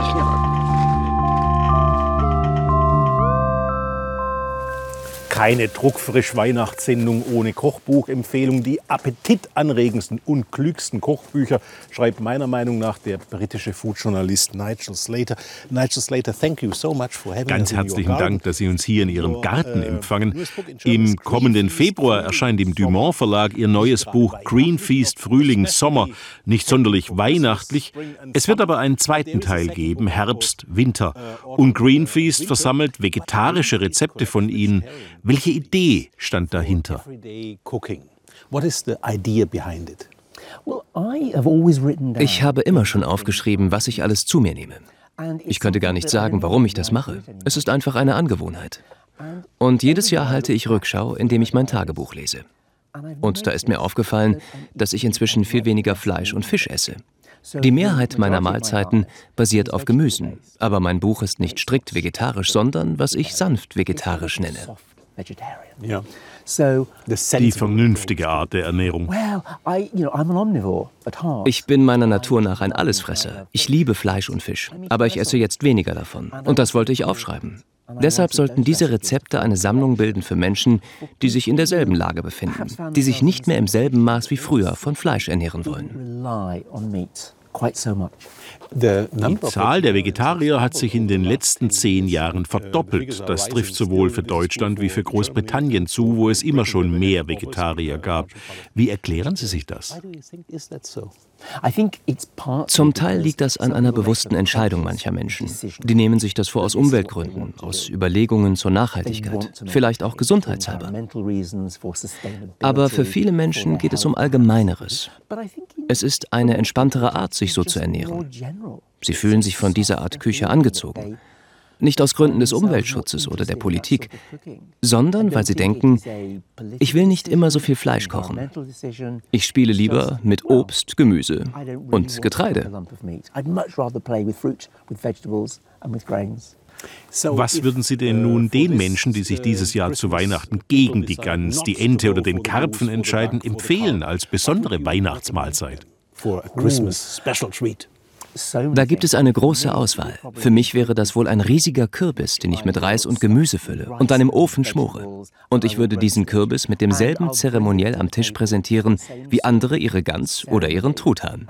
Точно. Keine Druckfrisch-Weihnachtssendung ohne Kochbuchempfehlung. Die appetitanregendsten und klügsten Kochbücher schreibt meiner Meinung nach der britische Foodjournalist Nigel Slater. Nigel Slater, thank you so much for having Ganz herzlichen Dank, dass Sie uns hier in Ihrem Garten empfangen. Im kommenden Februar erscheint im Dumont Verlag Ihr neues Buch Green Feast Frühling Sommer. Nicht sonderlich weihnachtlich. Es wird aber einen zweiten Teil geben, Herbst, Winter. Und Green Feast versammelt vegetarische Rezepte von Ihnen. Welche Idee stand dahinter? Ich habe immer schon aufgeschrieben, was ich alles zu mir nehme. Ich könnte gar nicht sagen, warum ich das mache. Es ist einfach eine Angewohnheit. Und jedes Jahr halte ich Rückschau, indem ich mein Tagebuch lese. Und da ist mir aufgefallen, dass ich inzwischen viel weniger Fleisch und Fisch esse. Die Mehrheit meiner Mahlzeiten basiert auf Gemüsen, aber mein Buch ist nicht strikt vegetarisch, sondern was ich sanft vegetarisch nenne. Ja. Die vernünftige Art der Ernährung. Ich bin meiner Natur nach ein Allesfresser. Ich liebe Fleisch und Fisch, aber ich esse jetzt weniger davon. Und das wollte ich aufschreiben. Deshalb sollten diese Rezepte eine Sammlung bilden für Menschen, die sich in derselben Lage befinden, die sich nicht mehr im selben Maß wie früher von Fleisch ernähren wollen. Die Zahl der Vegetarier hat sich in den letzten zehn Jahren verdoppelt. Das trifft sowohl für Deutschland wie für Großbritannien zu, wo es immer schon mehr Vegetarier gab. Wie erklären Sie sich das? Zum Teil liegt das an einer bewussten Entscheidung mancher Menschen. Die nehmen sich das vor aus Umweltgründen, aus Überlegungen zur Nachhaltigkeit, vielleicht auch gesundheitshalber. Aber für viele Menschen geht es um Allgemeineres. Es ist eine entspanntere Art, sich so zu ernähren. Sie fühlen sich von dieser Art Küche angezogen. Nicht aus Gründen des Umweltschutzes oder der Politik, sondern weil sie denken, ich will nicht immer so viel Fleisch kochen. Ich spiele lieber mit Obst, Gemüse und Getreide. Was würden Sie denn nun den Menschen, die sich dieses Jahr zu Weihnachten gegen die Gans, die Ente oder den Karpfen entscheiden, empfehlen als besondere Weihnachtsmahlzeit? Da gibt es eine große Auswahl. Für mich wäre das wohl ein riesiger Kürbis, den ich mit Reis und Gemüse fülle und dann im Ofen schmore. Und ich würde diesen Kürbis mit demselben Zeremoniell am Tisch präsentieren, wie andere ihre Gans oder ihren Truthahn.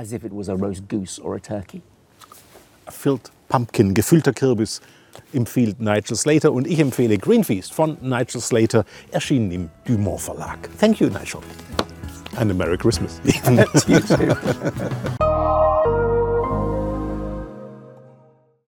Filled Pumpkin, gefüllter Kürbis, empfiehlt Nigel Slater und ich empfehle Green Feast von Nigel Slater, erschienen im Dumont Verlag. Thank you, Nigel. And a Merry Christmas.